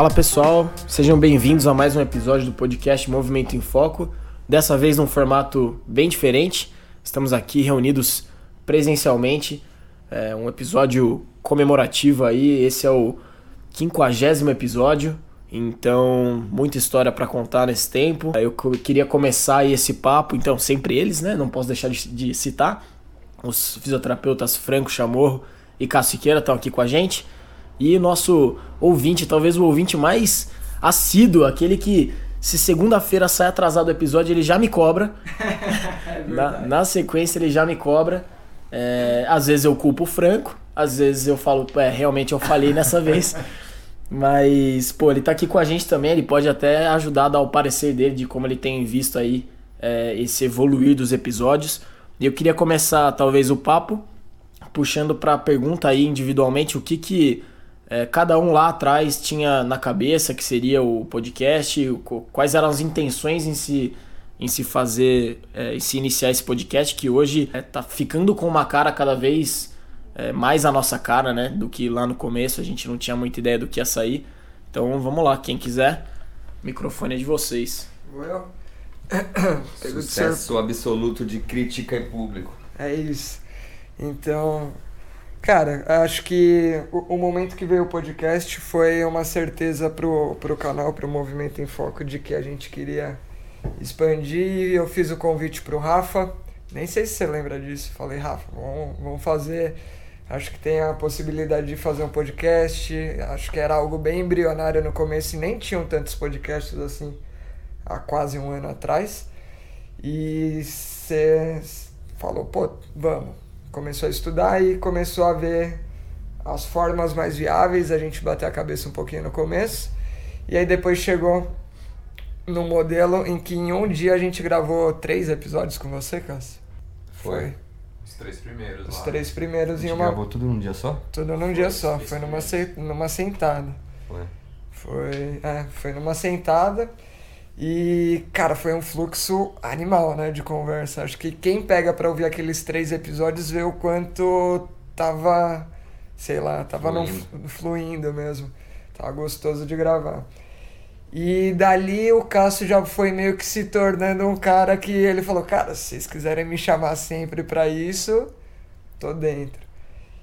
Fala pessoal, sejam bem-vindos a mais um episódio do podcast Movimento em Foco. Dessa vez num formato bem diferente. Estamos aqui reunidos presencialmente. É um episódio comemorativo aí. Esse é o quinquagésimo episódio. Então, muita história para contar nesse tempo. Eu queria começar esse papo, então, sempre eles, né? Não posso deixar de, citar. Os fisioterapeutas Franco Chamorro e Cássio Siqueira estão aqui com a gente. E nosso ouvinte, talvez o ouvinte mais assíduo, aquele que se segunda-feira sai atrasado o episódio, ele já me cobra. é na, na, sequência, ele já me cobra. É, às vezes eu culpo o Franco, às vezes eu falo, é, realmente eu falhei nessa vez. Mas, pô, ele tá aqui com a gente também, ele pode até ajudar a dar o parecer dele de como ele tem visto aí é, esse evoluir dos episódios. E eu queria começar, talvez, o papo puxando para a pergunta aí individualmente, o que que é, cada um lá atrás tinha na cabeça que seria o podcast, quais eram as intenções em se, em se fazer, é, em se iniciar esse podcast, que hoje é, tá ficando com uma cara cada vez é, mais a nossa cara, né? Do que lá no começo, a gente não tinha muita ideia do que ia sair. Então vamos lá, quem quiser, o microfone é de vocês. Eu? Sucesso absoluto de crítica em público. É isso. Então, cara, acho que o, o, momento que veio o podcast foi uma certeza pro, pro canal, pro Movimento em Foco, de que a gente queria expandir. Eu fiz o convite pro Rafa. Nem sei se você lembra disso. Falei, Rafa, vamos, vamos fazer Acho que tem a possibilidade de fazer um podcast. Acho que era algo bem embrionário no começo e nem tinham tantos podcasts assim há quase um ano atrás. E você falou, pô, vamos. Começou a estudar e começou a ver as formas mais viáveis. A gente bateu a cabeça um pouquinho no começo. E aí depois chegou no modelo em que em um dia a gente gravou três episódios com você, Cássio. Foi. Foi três primeiros Os lá. três primeiros em uma. gravou tudo num dia só? Tudo num foi, dia só. Foi numa, se... numa sentada. Foi. Foi. É, foi numa sentada. E, cara, foi um fluxo animal, né, de conversa. Acho que quem pega para ouvir aqueles três episódios vê o quanto tava, sei lá, tava fluindo, no, fluindo mesmo. Tava gostoso de gravar. E dali o Cássio já foi meio que se tornando um cara que ele falou: Cara, se vocês quiserem me chamar sempre para isso, tô dentro.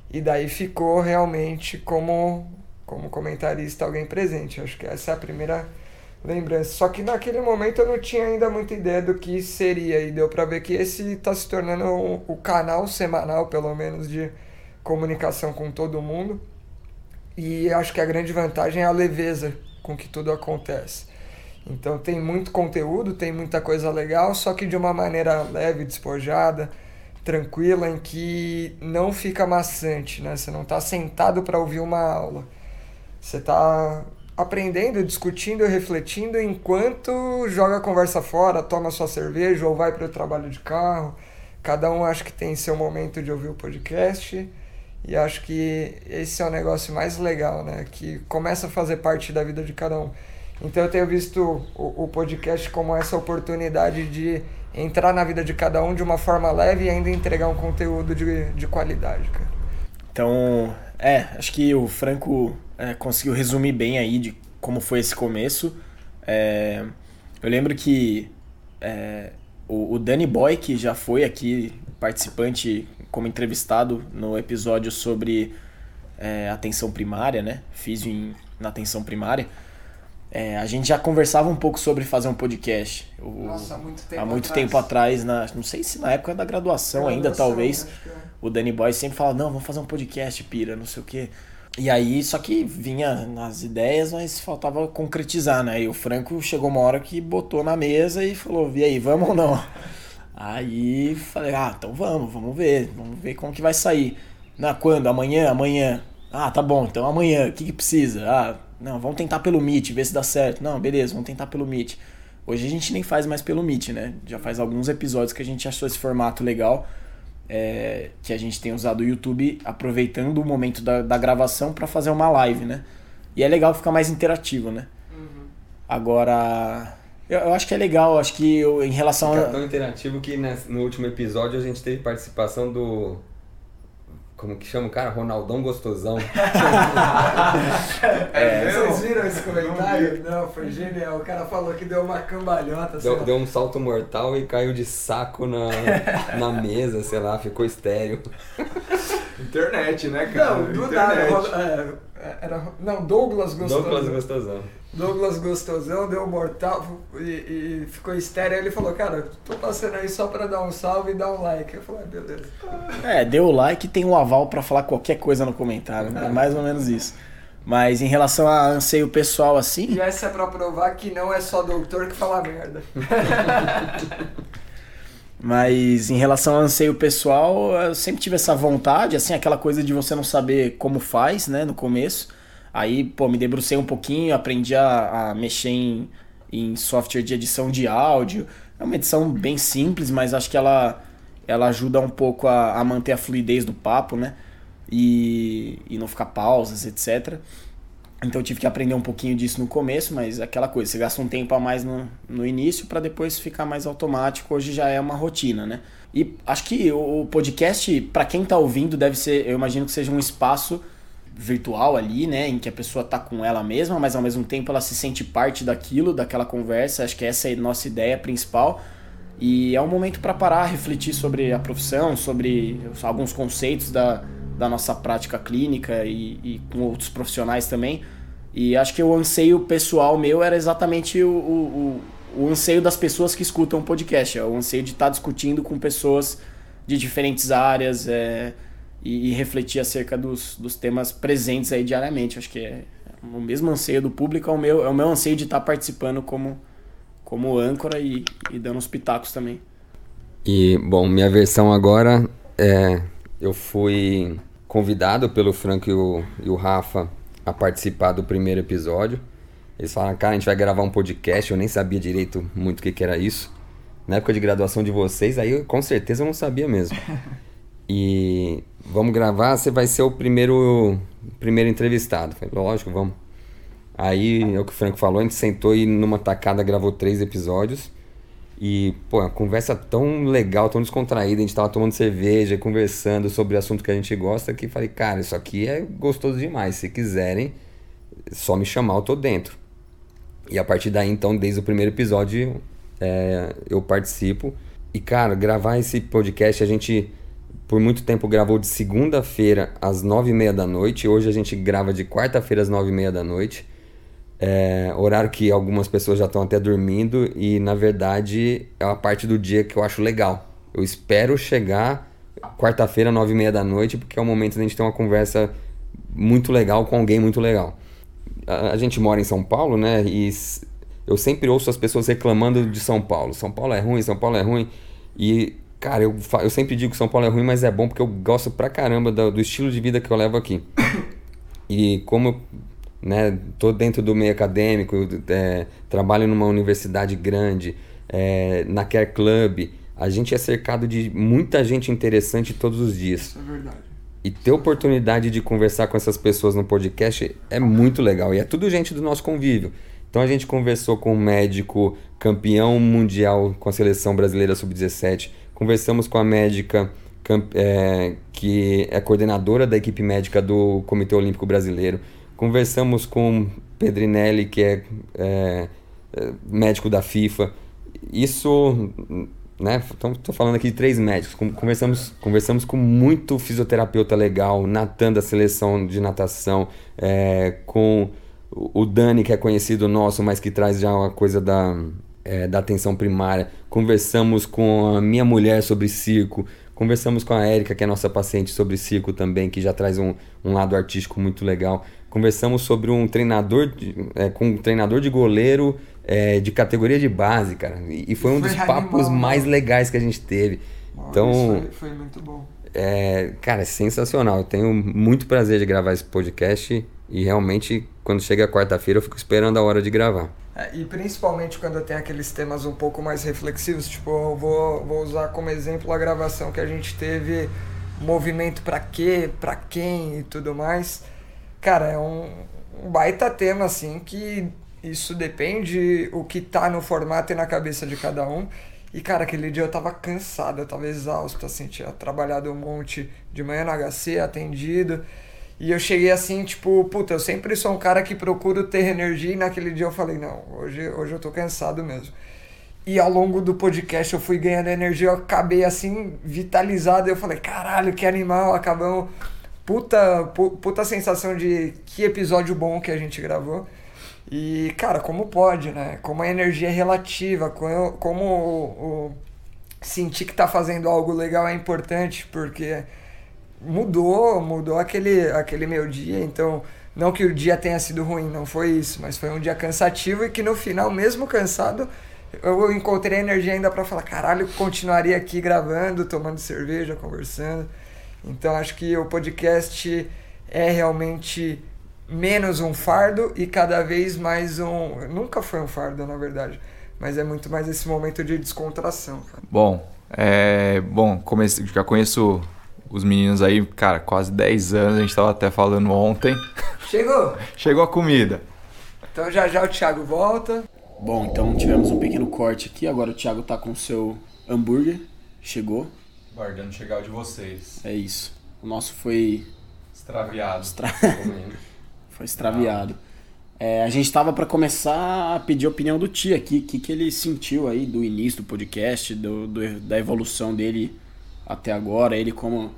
E daí ficou realmente como, como comentarista alguém presente. Acho que essa é a primeira lembrança. Só que naquele momento eu não tinha ainda muita ideia do que seria. E deu pra ver que esse está se tornando o, o canal semanal, pelo menos, de comunicação com todo mundo. E acho que a grande vantagem é a leveza com que tudo acontece. Então tem muito conteúdo, tem muita coisa legal, só que de uma maneira leve, despojada, tranquila, em que não fica maçante, né? Você não está sentado para ouvir uma aula. Você está aprendendo, discutindo, refletindo enquanto joga a conversa fora, toma sua cerveja ou vai para o trabalho de carro. Cada um acho que tem seu momento de ouvir o podcast. E acho que esse é o negócio mais legal, né? Que começa a fazer parte da vida de cada um. Então eu tenho visto o, o podcast como essa oportunidade de entrar na vida de cada um de uma forma leve e ainda entregar um conteúdo de, de qualidade, cara. Então, é, acho que o Franco é, conseguiu resumir bem aí de como foi esse começo. É, eu lembro que é, o, o Danny Boy, que já foi aqui participante como entrevistado no episódio sobre é, atenção primária, né? Físio em, na atenção primária. É, a gente já conversava um pouco sobre fazer um podcast. Nossa, há muito tempo há muito atrás. tempo atrás, na, não sei se na época da graduação, graduação ainda, talvez. É. O Danny Boy sempre fala, não, vamos fazer um podcast, pira, não sei o quê. E aí, só que vinha nas ideias, mas faltava concretizar, né? E o Franco chegou uma hora que botou na mesa e falou, e aí, vamos ou não? Aí falei, ah, então vamos, vamos ver, vamos ver como que vai sair. Na quando? Amanhã? Amanhã. Ah, tá bom, então amanhã, o que, que precisa? Ah, não, vamos tentar pelo Meet, ver se dá certo. Não, beleza, vamos tentar pelo Meet. Hoje a gente nem faz mais pelo Meet, né? Já faz alguns episódios que a gente achou esse formato legal. É, que a gente tem usado o YouTube aproveitando o momento da, da gravação para fazer uma live, né? E é legal ficar mais interativo, né? Uhum. Agora, eu, eu, acho que é legal, acho que eu, em relação Fica a. tão interativo que no último episódio a gente teve participação do como que chama o cara? Ronaldão Gostosão. é, Vocês viram esse comentário? Não, foi genial. O cara falou que deu uma cambalhota. Deu, deu um salto mortal e caiu de saco na, na mesa, sei lá, ficou estéreo. Internet, né, cara? Não, do Internet. nada. É, era, não, Douglas Gostosão. Douglas Gostosão. Douglas Gostosão deu mortal e, e ficou estéreo. Ele falou, cara, tô passando aí só pra dar um salve e dar um like. Eu falei, ah, beleza. É, deu o like e tem um aval para falar qualquer coisa no comentário. É mais ou menos isso. Mas em relação a anseio pessoal assim. E essa é pra provar que não é só doutor que fala merda. Mas em relação ao anseio pessoal, eu sempre tive essa vontade, assim, aquela coisa de você não saber como faz, né, no começo. Aí, pô, me debrucei um pouquinho, aprendi a, a mexer em, em software de edição de áudio. É uma edição bem simples, mas acho que ela, ela ajuda um pouco a, a manter a fluidez do papo, né? E, e não ficar pausas, etc. Então eu tive que aprender um pouquinho disso no começo, mas aquela coisa, você gasta um tempo a mais no, no início para depois ficar mais automático. Hoje já é uma rotina, né? E acho que o podcast, para quem tá ouvindo, deve ser, eu imagino que seja um espaço virtual ali, né, em que a pessoa tá com ela mesma, mas ao mesmo tempo ela se sente parte daquilo, daquela conversa. Acho que essa é a nossa ideia principal. E é um momento para parar, refletir sobre a profissão, sobre alguns conceitos da, da nossa prática clínica e, e, com outros profissionais também. E acho que o anseio pessoal meu era exatamente o, o, o anseio das pessoas que escutam o podcast. É o anseio de estar discutindo com pessoas de diferentes áreas é, e, e, refletir acerca dos, dos temas presentes aí diariamente. Acho que é o mesmo anseio do público, é o meu, é o meu anseio de estar participando como, como âncora e, e dando os pitacos também. E, bom, minha versão agora é. Eu fui convidado pelo Frank e o, e o Rafa a participar do primeiro episódio. Eles falaram, cara, a gente vai gravar um podcast. Eu nem sabia direito muito o que, que era isso. Na época de graduação de vocês, aí eu, com certeza eu não sabia mesmo. E vamos gravar, você vai ser o primeiro, primeiro entrevistado. Falei, lógico, vamos. Aí é o que o Franco falou, a gente sentou e numa tacada gravou três episódios. E, pô, uma conversa tão legal, tão descontraída. A gente tava tomando cerveja, conversando sobre assunto que a gente gosta, que falei, cara, isso aqui é gostoso demais. Se quiserem, só me chamar, eu tô dentro. E a partir daí, então, desde o primeiro episódio, é, eu participo. E, cara, gravar esse podcast, a gente por muito tempo gravou de segunda-feira às nove e meia da noite. Hoje a gente grava de quarta-feira às nove e meia da noite. É, horário que algumas pessoas já estão até dormindo e na verdade é a parte do dia que eu acho legal. Eu espero chegar quarta-feira, nove e meia da noite, porque é o momento da gente ter uma conversa muito legal com alguém muito legal. A, a gente mora em São Paulo, né? E eu sempre ouço as pessoas reclamando de São Paulo. São Paulo é ruim, São Paulo é ruim. E, cara, eu, eu sempre digo que São Paulo é ruim, mas é bom porque eu gosto pra caramba do, do estilo de vida que eu levo aqui. E como né? Tô dentro do meio acadêmico, é, trabalho numa universidade grande, é, na Care Club. A gente é cercado de muita gente interessante todos os dias. Isso é verdade. E ter oportunidade de conversar com essas pessoas no podcast é muito legal. E é tudo gente do nosso convívio. Então a gente conversou com um médico campeão mundial com a seleção brasileira sub-17. Conversamos com a médica é, que é coordenadora da equipe médica do Comitê Olímpico Brasileiro. Conversamos com Pedrinelli, que é, é, é médico da FIFA. Isso, né? Estou falando aqui de três médicos. Conversamos, conversamos com muito fisioterapeuta legal, Natan da seleção de natação, é, com o Dani, que é conhecido nosso, mas que traz já uma coisa da, é, da atenção primária. Conversamos com a minha mulher sobre circo. Conversamos com a Érica, que é nossa paciente, sobre circo também, que já traz um, um lado artístico muito legal. Conversamos sobre um treinador, de, é, com um treinador de goleiro é, de categoria de base, cara. E, e foi um foi dos animal, papos mais legais que a gente teve. então, foi, foi, muito bom. É, cara, é sensacional. Eu tenho muito prazer de gravar esse podcast e realmente, quando chega quarta-feira, eu fico esperando a hora de gravar. É, e principalmente quando tem aqueles temas um pouco mais reflexivos, tipo, eu vou, vou usar como exemplo a gravação que a gente teve, movimento para quê, para quem e tudo mais. Cara, é um, um baita tema, assim, que isso depende o que tá no formato e na cabeça de cada um. E, cara, aquele dia eu tava cansado, eu tava exausto, assim, tinha trabalhado um monte de manhã no HC, atendido. E eu cheguei assim, tipo, puta, eu sempre sou um cara que procuro ter energia e naquele dia eu falei, não, hoje, hoje eu tô cansado mesmo. E ao longo do podcast eu fui ganhando energia, eu acabei assim, vitalizado. Eu falei, caralho, que animal, acabamos. Puta, puta sensação de que episódio bom que a gente gravou. E, cara, como pode, né? Como a energia é relativa, como, como o, o sentir que tá fazendo algo legal é importante, porque mudou, mudou aquele, aquele meu dia, então não que o dia tenha sido ruim, não foi isso, mas foi um dia cansativo e que no final, mesmo cansado, eu encontrei energia ainda para falar, caralho, continuaria aqui gravando, tomando cerveja, conversando. Então acho que o podcast é realmente menos um fardo e cada vez mais um. Nunca foi um fardo, na verdade. Mas é muito mais esse momento de descontração. Cara. Bom, é. Bom, comece... já conheço os meninos aí, cara, quase 10 anos, a gente tava até falando ontem. Chegou! Chegou a comida. Então já já o Thiago volta. Bom, então tivemos um pequeno corte aqui, agora o Thiago tá com o seu hambúrguer. Chegou. Guardando chegar o de vocês. É isso. O nosso foi. Extraviado. Extra... foi extraviado. É, a gente estava para começar a pedir a opinião do Tia aqui, o que, que ele sentiu aí do início do podcast, do, do, da evolução dele até agora. Ele como,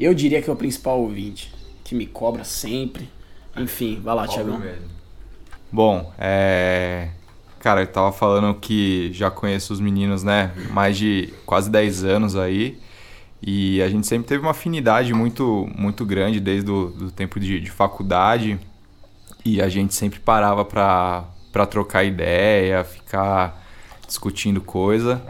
eu diria que é o principal ouvinte, que me cobra sempre. Enfim, vai lá, Tiagão. Bom, é... Cara, eu tava falando que já conheço os meninos, né? Mais de quase 10 anos aí. E a gente sempre teve uma afinidade muito, muito grande desde o do tempo de, de faculdade e a gente sempre parava para trocar ideia, ficar discutindo coisa.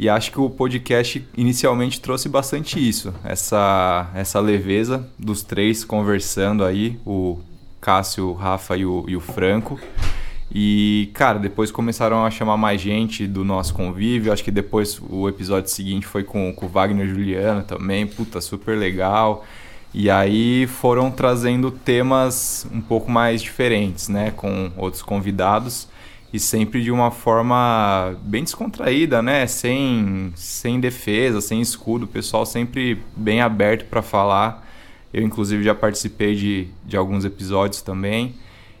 E acho que o podcast inicialmente trouxe bastante isso, essa, essa leveza dos três conversando aí, o Cássio, o Rafa e o, e o Franco. E, cara, depois começaram a chamar mais gente do nosso convívio. Acho que depois o episódio seguinte foi com, com o Wagner e Juliana também. Puta, super legal. E aí foram trazendo temas um pouco mais diferentes, né, com outros convidados e sempre de uma forma bem descontraída, né, sem sem defesa, sem escudo, o pessoal sempre bem aberto para falar. Eu inclusive já participei de, de alguns episódios também.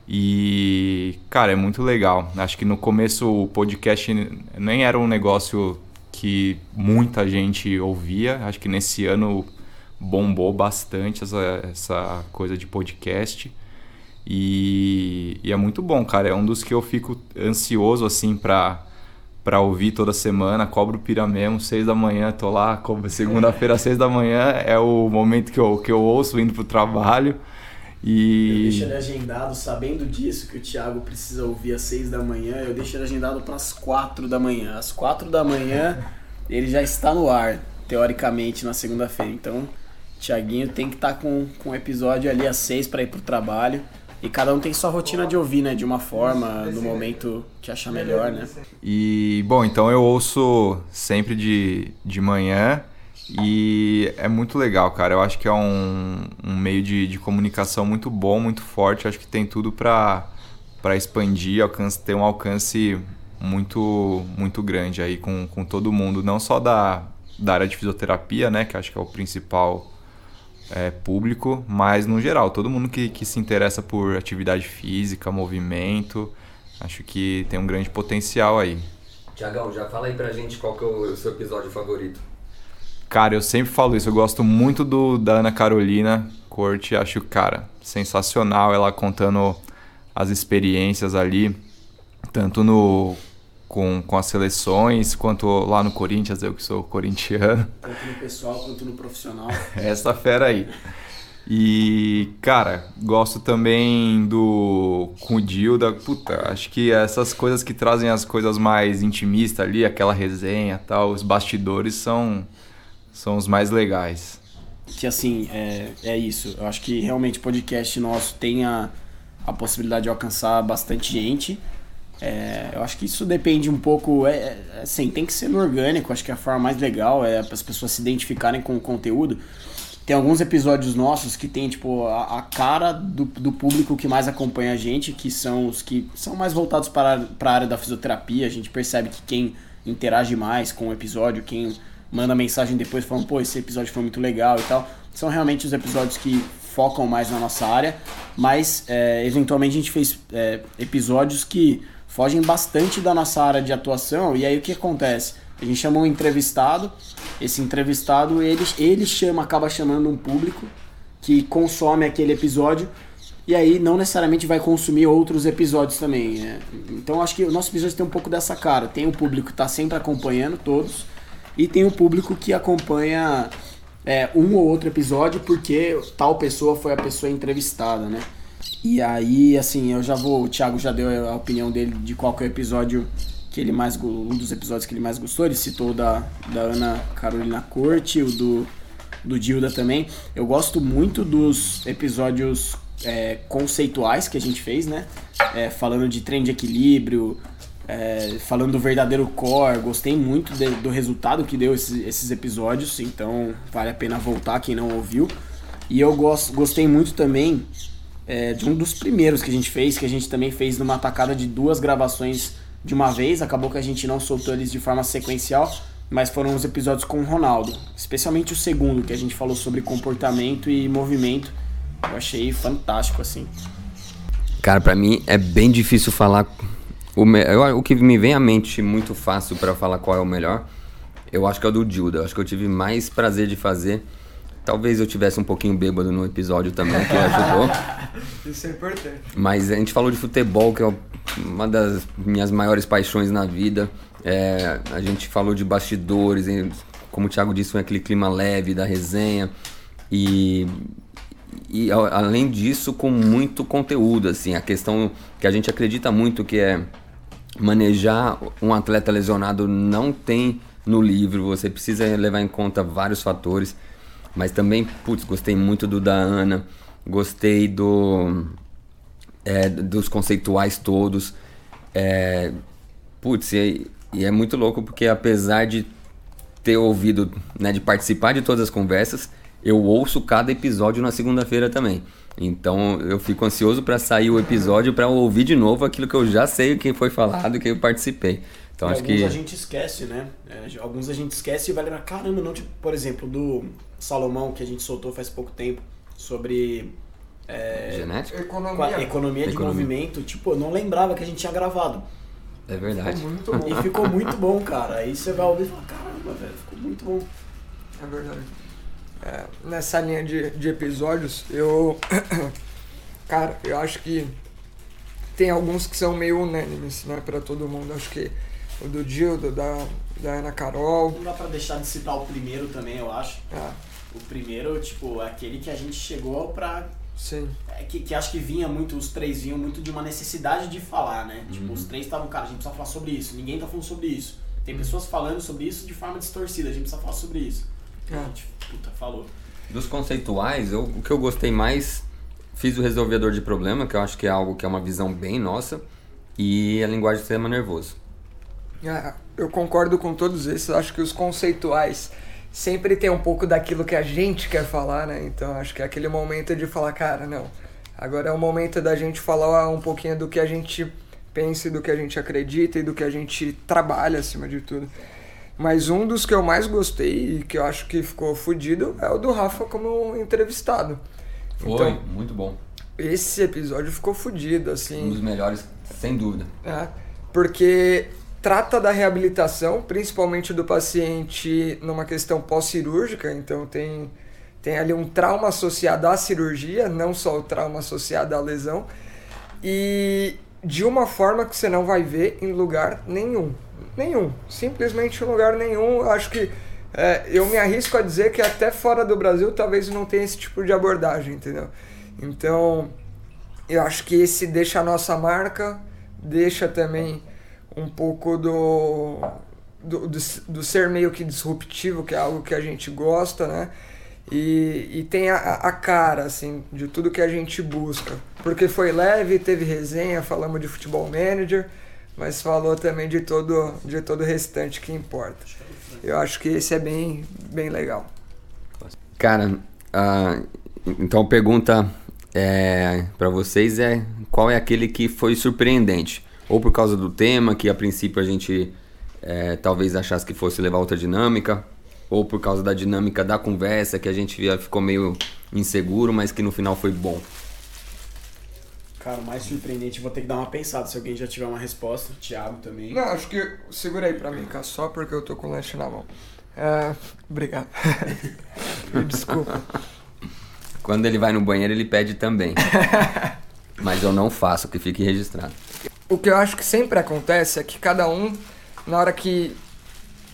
E, cara, é muito legal. Acho que no começo o podcast nem era um negócio que muita gente ouvia. Acho que nesse ano bombou bastante essa, essa coisa de podcast. E, e, é muito bom, cara. É um dos que eu fico ansioso, assim, pra, pra ouvir toda semana. Cobro pira mesmo, seis da manhã, tô lá. Segunda-feira, seis da manhã é o momento que eu, que eu ouço indo pro trabalho. E... Eu deixo ele agendado, sabendo disso, que o Thiago precisa ouvir às seis da manhã. Eu deixo ele agendado para as quatro da manhã. Às quatro da manhã, ele já está no ar, teoricamente, na segunda-feira. Então, Tiaguinho tem que estar tá com, com o episódio ali às seis para ir pro trabalho. E cada um tem sua rotina de ouvir, né? De uma forma, no momento que achar melhor, né? E, bom, então eu ouço sempre de, de manhã e é muito legal, cara. Eu acho que é um, um meio de, de comunicação muito bom, muito forte. Eu acho que tem tudo para expandir, alcance, ter um alcance muito, muito grande aí com, com todo mundo. Não só da, da área de fisioterapia, né? Que acho que é o principal é, público, mas no geral, todo mundo que, que se interessa por atividade física, movimento, acho que tem um grande potencial aí. Tiagão, já fala aí pra gente qual que é o seu episódio favorito. Cara, eu sempre falo isso, eu gosto muito do da Ana Carolina Corte, acho, cara, sensacional ela contando as experiências ali, tanto no com, com as seleções, quanto lá no Corinthians, eu que sou corintiano. Tanto no pessoal quanto no profissional. Essa fera aí. E, cara, gosto também do com o Dilda. Puta, acho que essas coisas que trazem as coisas mais intimistas ali, aquela resenha tal, os bastidores são, são os mais legais. Que assim, é, é isso. Eu acho que realmente o podcast nosso tem a, a possibilidade de alcançar bastante gente. É, eu acho que isso depende um pouco, é, é, assim, tem que ser no orgânico, acho que a forma mais legal é as pessoas se identificarem com o conteúdo. Tem alguns episódios nossos que tem, tipo, a, a cara do, do público que mais acompanha a gente, que são os que são mais voltados para, para a área da fisioterapia. A gente percebe que quem interage mais com o episódio, quem manda mensagem depois falando, pô, esse episódio foi muito legal e tal. São realmente os episódios que focam mais na nossa área, mas é, eventualmente a gente fez é, episódios que fogem bastante da nossa área de atuação, e aí o que acontece? A gente chama um entrevistado, esse entrevistado ele, ele chama, acaba chamando um público que consome aquele episódio e aí não necessariamente vai consumir outros episódios também. Né? Então acho que o nosso episódio tem um pouco dessa cara. Tem o público que está sempre acompanhando todos e tem o público que acompanha é, um ou outro episódio porque tal pessoa foi a pessoa entrevistada, né? E aí, assim, eu já vou. O Thiago já deu a opinião dele de qual é o episódio que ele mais. Um dos episódios que ele mais gostou. Ele citou da, da Ana Carolina Corte, o do, do Dilda também. Eu gosto muito dos episódios é, conceituais que a gente fez, né? É, falando de trem de equilíbrio, é, falando do verdadeiro core. Gostei muito de, do resultado que deu esses, esses, episódios, então vale a pena voltar quem não ouviu. E eu gost, gostei muito também é, de um dos primeiros que a gente fez, que a gente também fez numa tacada de duas gravações de uma vez. Acabou que a gente não soltou eles de forma sequencial, mas foram os episódios com o Ronaldo, especialmente o segundo, que a gente falou sobre comportamento e movimento eu achei fantástico, assim. Cara, para mim é bem difícil falar. O, me... o que me vem à mente muito fácil para falar qual é o melhor, eu acho que é o do Dilda. Eu acho que eu tive mais prazer de fazer. Talvez eu tivesse um pouquinho bêbado no episódio também, que ajudou. Isso é importante. Mas a gente falou de futebol, que é uma das minhas maiores paixões na vida. É, a gente falou de bastidores, como o Thiago disse, foi aquele clima leve da resenha. E e além disso com muito conteúdo assim a questão que a gente acredita muito que é manejar um atleta lesionado não tem no livro você precisa levar em conta vários fatores mas também putz gostei muito do da Ana gostei do é, dos conceituais todos é, putz e, e é muito louco porque apesar de ter ouvido né, de participar de todas as conversas eu ouço cada episódio na segunda-feira também. Então eu fico ansioso para sair o episódio para ouvir de novo aquilo que eu já sei que foi falado e que eu participei. Então e acho alguns que a gente esquece, né? É, alguns a gente esquece e vai lembrar, caramba, não, tipo, por exemplo, do Salomão que a gente soltou faz pouco tempo sobre é, genética, economia, economia de economia. movimento, tipo, eu não lembrava que a gente tinha gravado. É verdade. Ficou muito bom. E ficou muito bom, cara. Aí você vai ouvir e fala, caramba, velho, ficou muito bom. É verdade é, nessa linha de, de episódios, eu. cara, eu acho que tem alguns que são meio unânimes, né, pra todo mundo. Acho que o do Dildo, da, da Ana Carol. Não dá pra deixar de citar o primeiro também, eu acho. É. O primeiro, tipo, aquele que a gente chegou pra. Sim. É, que, que acho que vinha muito, os três vinham muito de uma necessidade de falar, né? Tipo, uhum. Tipo, os três estavam, cara, a gente precisa falar sobre isso. Ninguém tá falando sobre isso. Tem uhum. pessoas falando sobre isso de forma distorcida, a gente precisa falar sobre isso. É. A gente, puta, falou. Dos conceituais, eu, o que eu gostei mais, fiz o resolvedor de problema, que eu acho que é algo que é uma visão bem nossa, e a linguagem do sistema nervoso. É, eu concordo com todos esses, acho que os conceituais sempre tem um pouco daquilo que a gente quer falar, né? Então acho que é aquele momento de falar, cara, não. Agora é o momento da gente falar um pouquinho do que a gente pensa, do que a gente acredita e do que a gente trabalha acima de tudo. Mas um dos que eu mais gostei e que eu acho que ficou fodido é o do Rafa como entrevistado. Foi, então, muito bom. Esse episódio ficou fodido, assim. Um dos melhores, sem dúvida. É, porque trata da reabilitação, principalmente do paciente numa questão pós-cirúrgica, então tem, tem ali um trauma associado à cirurgia, não só o trauma associado à lesão, e de uma forma que você não vai ver em lugar nenhum. Nenhum. Simplesmente em lugar nenhum. Acho que é, eu me arrisco a dizer que até fora do Brasil talvez não tenha esse tipo de abordagem, entendeu? Então, eu acho que esse deixa a nossa marca, deixa também um pouco do, do, do, do ser meio que disruptivo, que é algo que a gente gosta, né? E, e tem a, a, cara, assim, de tudo que a gente busca. Porque foi leve, teve resenha, falamos de futebol manager, mas falou também de todo, de todo o restante que importa. Eu acho que esse é bem, bem legal. Cara, uh, então pergunta é, para vocês é qual é aquele que foi surpreendente? Ou por causa do tema, que a princípio a gente é, talvez achasse que fosse levar outra dinâmica, ou por causa da dinâmica da conversa que a gente via, ficou meio inseguro, mas que no final foi bom. Cara, o mais surpreendente, vou ter que dar uma pensada se alguém já tiver uma resposta. Thiago também. Não, acho que. Segura aí pra mim, cara, só porque eu tô com o lanche na mão. É, obrigado. Desculpa. Quando ele vai no banheiro, ele pede também. Mas eu não faço, que fique registrado. O que eu acho que sempre acontece é que cada um, na hora que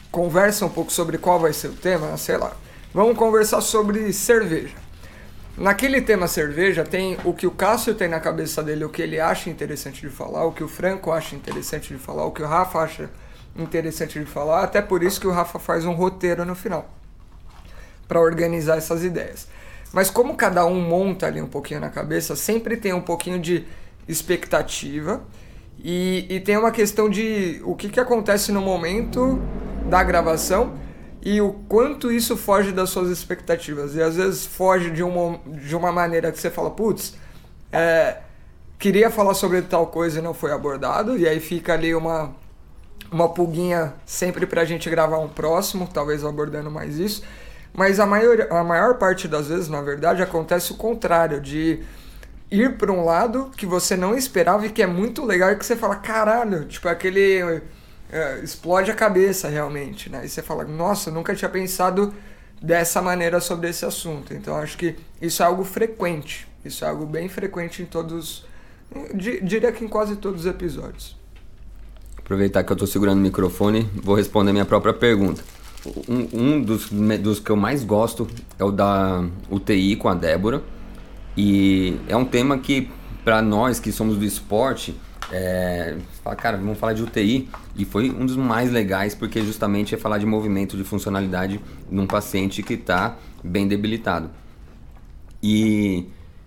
conversa um pouco sobre qual vai ser o tema, sei lá, vamos conversar sobre cerveja. Naquele tema cerveja tem o que o Cássio tem na cabeça dele, o que ele acha interessante de falar, o que o Franco acha interessante de falar, o que o Rafa acha interessante de falar, até por isso que o Rafa faz um roteiro no final para organizar essas ideias. Mas como cada um monta ali um pouquinho na cabeça, sempre tem um pouquinho de expectativa e, e tem uma questão de o que, que acontece no momento da gravação e o quanto isso foge das suas expectativas. E às vezes foge de uma, de uma maneira que você fala, putz, é, queria falar sobre tal coisa e não foi abordado, e aí fica ali uma, uma pulguinha sempre pra gente gravar um próximo, talvez abordando mais isso. Mas a maior, a maior parte das vezes, na verdade, acontece o contrário, de ir para um lado que você não esperava e que é muito legal que você fala, caralho, tipo aquele é, explode a cabeça realmente, né? E você fala, nossa, nunca tinha pensado dessa maneira sobre esse assunto. Então acho que isso é algo frequente. Isso é algo bem frequente em todos, diria que em quase todos os episódios. Aproveitar que eu estou segurando o microfone, vou responder minha própria pergunta. Um, um dos, dos que eu mais gosto é o da UTI com a Débora. E é um tema que, para nós que somos do esporte, é, fala, cara, vamos falar de UTI. E foi um dos mais legais, porque justamente é falar de movimento, de funcionalidade num paciente que está bem debilitado. E,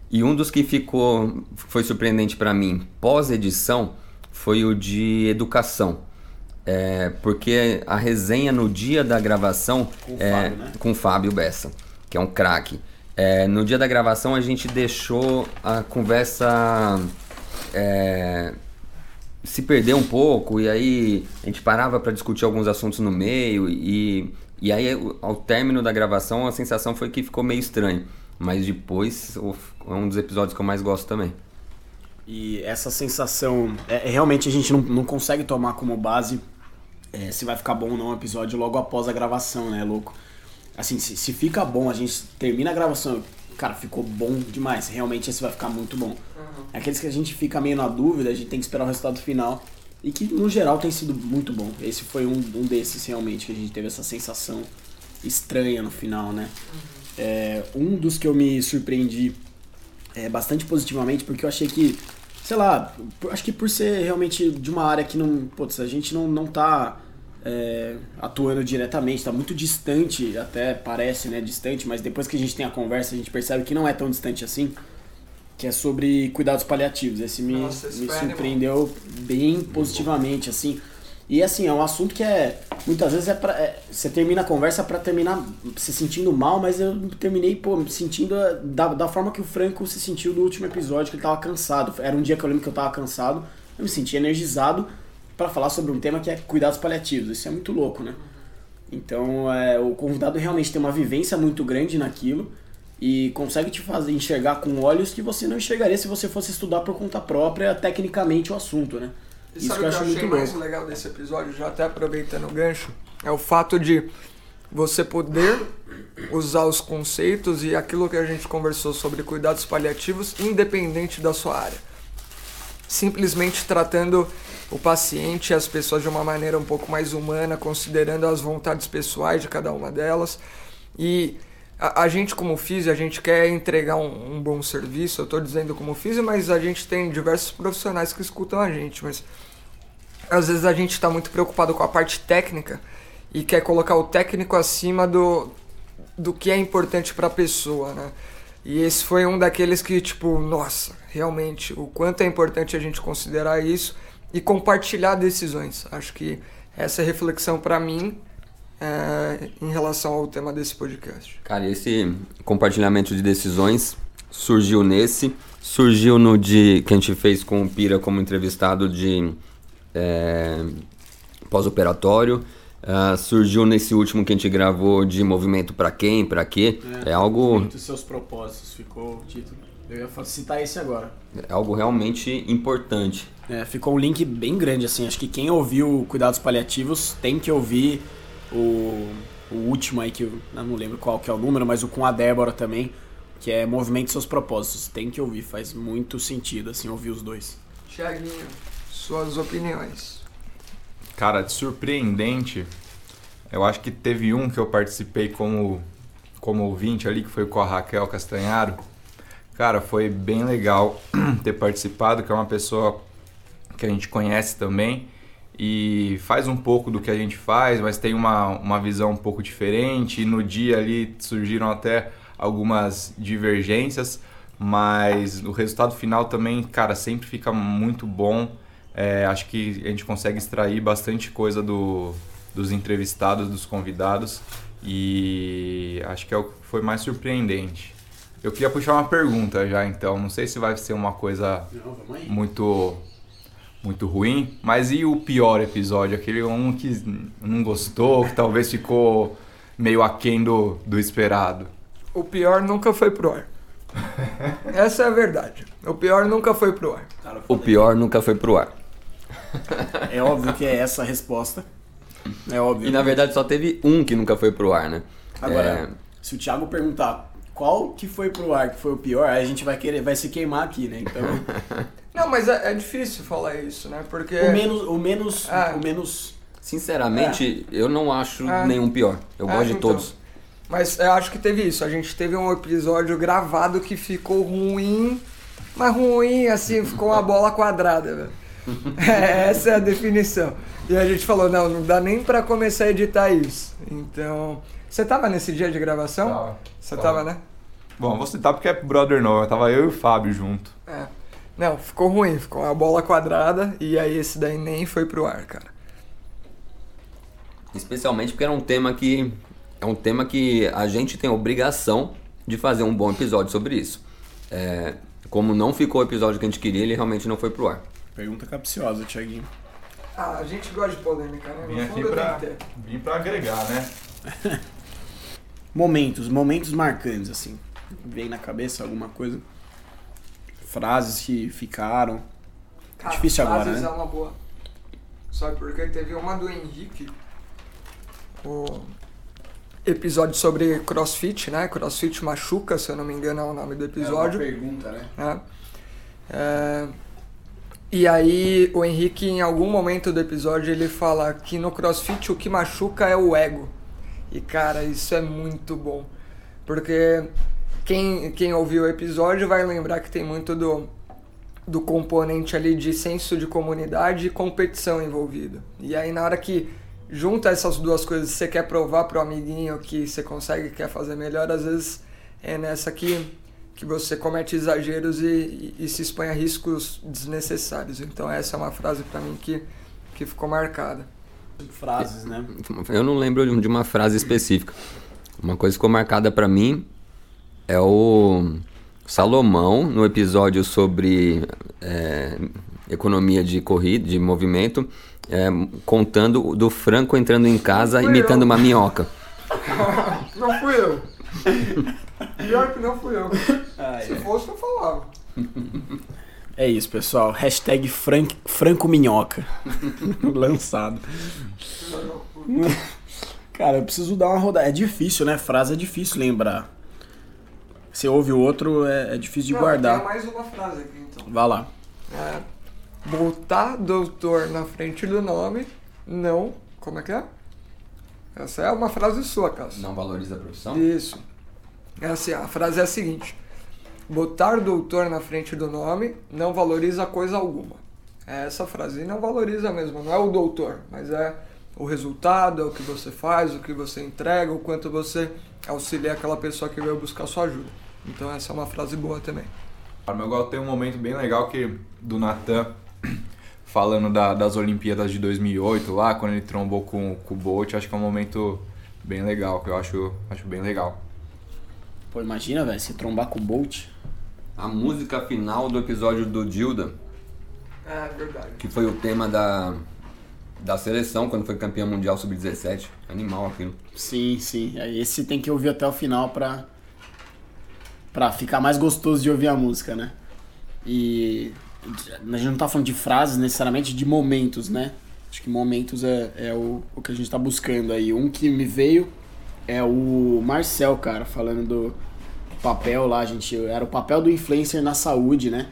e um dos que ficou, foi surpreendente para mim pós-edição foi o de educação. É, porque a resenha no dia da gravação Com o é, Fábio, né? com o Fábio Bessa, que é um craque. É, no dia da gravação a gente deixou a conversa é, se perder um pouco e aí a gente parava para discutir alguns assuntos no meio e, e aí ao término da gravação a sensação foi que ficou meio estranho. Mas depois é um dos episódios que eu mais gosto também. E essa sensação, é, é, realmente a gente não, não consegue tomar como base é, se vai ficar bom ou não o episódio logo após a gravação, né, louco? Assim, se, se fica bom, a gente termina a gravação, cara, ficou bom demais, realmente esse vai ficar muito bom. Aqueles que a gente fica meio na dúvida, a gente tem que esperar o resultado final. E que no geral tem sido muito bom. Esse foi um, um desses realmente que a gente teve essa sensação estranha no final, né? É, um dos que eu me surpreendi é, bastante positivamente, porque eu achei que, sei lá, acho que por ser realmente de uma área que não, putz, a gente não, não tá é, atuando diretamente, tá muito distante, até parece, né, distante, mas depois que a gente tem a conversa, a gente percebe que não é tão distante assim, que é sobre cuidados paliativos. Esse me, Nossa, me surpreendeu bem positivamente, assim. E assim, é um assunto que é. Muitas vezes é pra. é, você termina a conversa pra terminar se sentindo mal, mas eu terminei, pô, me sentindo ah, da, da forma que o Franco se sentiu do último episódio, que ele tava cansado. Era um dia que eu lembro que eu tava cansado, eu me senti energizado pra falar sobre um tema que é cuidados paliativos. Isso é muito louco, né? Então, é, o convidado realmente tem uma vivência muito grande naquilo e consegue te fazer enxergar com olhos que você não enxergaria se você fosse estudar por conta própria, tecnicamente, o assunto, né? E Isso que eu acho muito mais legal desse episódio, já até aproveitando o gancho, é o fato de você poder usar os conceitos e aquilo que a gente conversou sobre cuidados paliativos, independente da sua área. Simplesmente tratando o paciente e as pessoas de uma maneira um pouco mais humana, considerando as vontades pessoais de cada uma delas. E a, a gente, como físio, a gente quer entregar um, um bom serviço. Eu estou dizendo como físio, mas a gente tem diversos profissionais que escutam a gente. Mas às vezes a gente está muito preocupado com a parte técnica e quer colocar o técnico acima do, do que é importante para a pessoa, né? E esse foi um daqueles que, tipo, nossa, realmente, o quanto é importante a gente considerar isso e compartilhar decisões. Acho que essa é a reflexão para mim é, em relação ao tema desse podcast. Cara, esse compartilhamento de decisões surgiu nesse, surgiu no de que a gente fez com o Pira como entrevistado de é, pós-operatório. Uh, surgiu nesse último que a gente gravou de movimento para quem, para quê. É, é algo. Muito seus propósitos, ficou o título. Eu ia citar esse agora. É algo realmente importante. É, ficou um link bem grande, assim. Acho que quem ouviu Cuidados Paliativos tem que ouvir o, o último aí, que eu não lembro qual que é o número, mas o com a Débora também, que é Movimento Seus Propósitos. Tem que ouvir, faz muito sentido, assim, ouvir os dois. Tiaguinho, suas opiniões. Cara, de surpreendente, eu acho que teve um que eu participei como, como ouvinte ali, que foi com a Raquel Castanharo. Cara, foi bem legal ter participado, que é uma pessoa que a gente conhece também e faz um pouco do que a gente faz, mas tem uma, uma visão um pouco diferente. E no dia ali surgiram até algumas divergências, mas o resultado final também, cara, sempre fica muito bom. É, acho que a gente consegue extrair bastante coisa do, dos entrevistados, dos convidados, e acho que é o que foi mais surpreendente. Eu queria puxar uma pergunta já, então. Não sei se vai ser uma coisa muito muito ruim, mas e o pior episódio? Aquele um que não gostou, que talvez ficou meio aquém do, do esperado. O pior nunca foi pro ar. Essa é a verdade. O pior nunca foi pro ar. Cara, o pior nunca foi pro ar. É óbvio que é essa a resposta. É óbvio. E na verdade só teve um que nunca foi pro ar, né? Agora, é... se o Thiago perguntar qual que foi pro ar que foi o pior, aí a gente vai querer, vai se queimar aqui, né? Então. Não, mas é, é difícil falar isso, né? Porque. O menos. O menos. É. O menos... Sinceramente, é. eu não acho é. nenhum pior. Eu gosto de então. todos. Mas eu acho que teve isso. A gente teve um episódio gravado que ficou ruim, mas ruim, assim, ficou uma bola quadrada, velho. É, essa é a definição. E a gente falou, não, não dá nem para começar a editar isso. Então, você tava nesse dia de gravação? Tava. Você tava, tava né? Bom, vou citar porque é brother novo. Tava eu e o Fábio junto. É. Não, ficou ruim. Ficou uma bola quadrada e aí esse daí nem foi pro ar, cara. Especialmente porque era um tema que... É um tema que a gente tem a obrigação de fazer um bom episódio sobre isso. É, como não ficou o episódio que a gente queria, ele realmente não foi pro ar. Pergunta capciosa, Thiaguinho. Ah, a gente gosta de polêmica, né? Vim aqui pra, vim pra agregar, né? momentos, momentos marcantes, assim. Vem na cabeça alguma coisa? Frases que ficaram. Cara, Difícil agora, né? é uma boa. Sabe porque teve uma do Henrique. O episódio sobre crossfit, né? Crossfit machuca, se eu não me engano é o nome do episódio. É uma pergunta, né? É. É... E aí o Henrique, em algum momento do episódio, ele fala que no crossfit o que machuca é o ego. E cara, isso é muito bom. Porque quem, quem ouviu o episódio vai lembrar que tem muito do, do componente ali de senso de comunidade e competição envolvido. E aí na hora que junta essas duas coisas, você quer provar pro amiguinho que você consegue, quer fazer melhor, às vezes é nessa que, que você comete exageros e, e, e se expõe a riscos desnecessários. Então essa é uma frase para mim que, que ficou marcada frases, né? Eu não lembro de uma frase específica. Uma coisa que ficou marcada para mim é o Salomão no episódio sobre é, economia de corrida, de movimento, é, contando do Franco entrando em casa imitando eu. uma minhoca. não fui eu. Pior que não fui eu. Ah, Se é. fosse, eu falava. É isso, pessoal. Hashtag Frank, Franco Minhoca. Lançado. Cara, eu preciso dar uma rodada. É difícil, né? Frase é difícil lembrar. Você ouve o outro, é, é difícil de Não, guardar. Tem mais uma frase aqui, então. Vá lá. É, botar doutor na frente do nome, não... Como é que é? Essa é uma frase sua, Cássio. Não valoriza a profissão? Isso. É assim, a frase é a seguinte. Botar doutor na frente do nome não valoriza coisa alguma. É essa frase. E não valoriza mesmo, não é o doutor, mas é o resultado, é o que você faz, o que você entrega, o quanto você auxilia aquela pessoa que veio buscar sua ajuda. Então essa é uma frase boa também. Meu gol tem um momento bem legal que do Natan falando da, das Olimpíadas de 2008 lá, quando ele trombou com, com o Bolt, acho que é um momento bem legal, que eu acho, acho bem legal. Pô, imagina, velho, se trombar com o Bolt a música final do episódio do Dilda. É verdade. Que foi o tema da, da seleção quando foi campeão mundial sub-17. Animal aquilo. Sim, sim. Esse tem que ouvir até o final pra, pra ficar mais gostoso de ouvir a música, né? E a gente não tá falando de frases necessariamente, de momentos, né? Acho que momentos é, é o, o que a gente tá buscando aí. Um que me veio é o Marcel, cara, falando do papel lá, gente. Era o papel do influencer na saúde, né?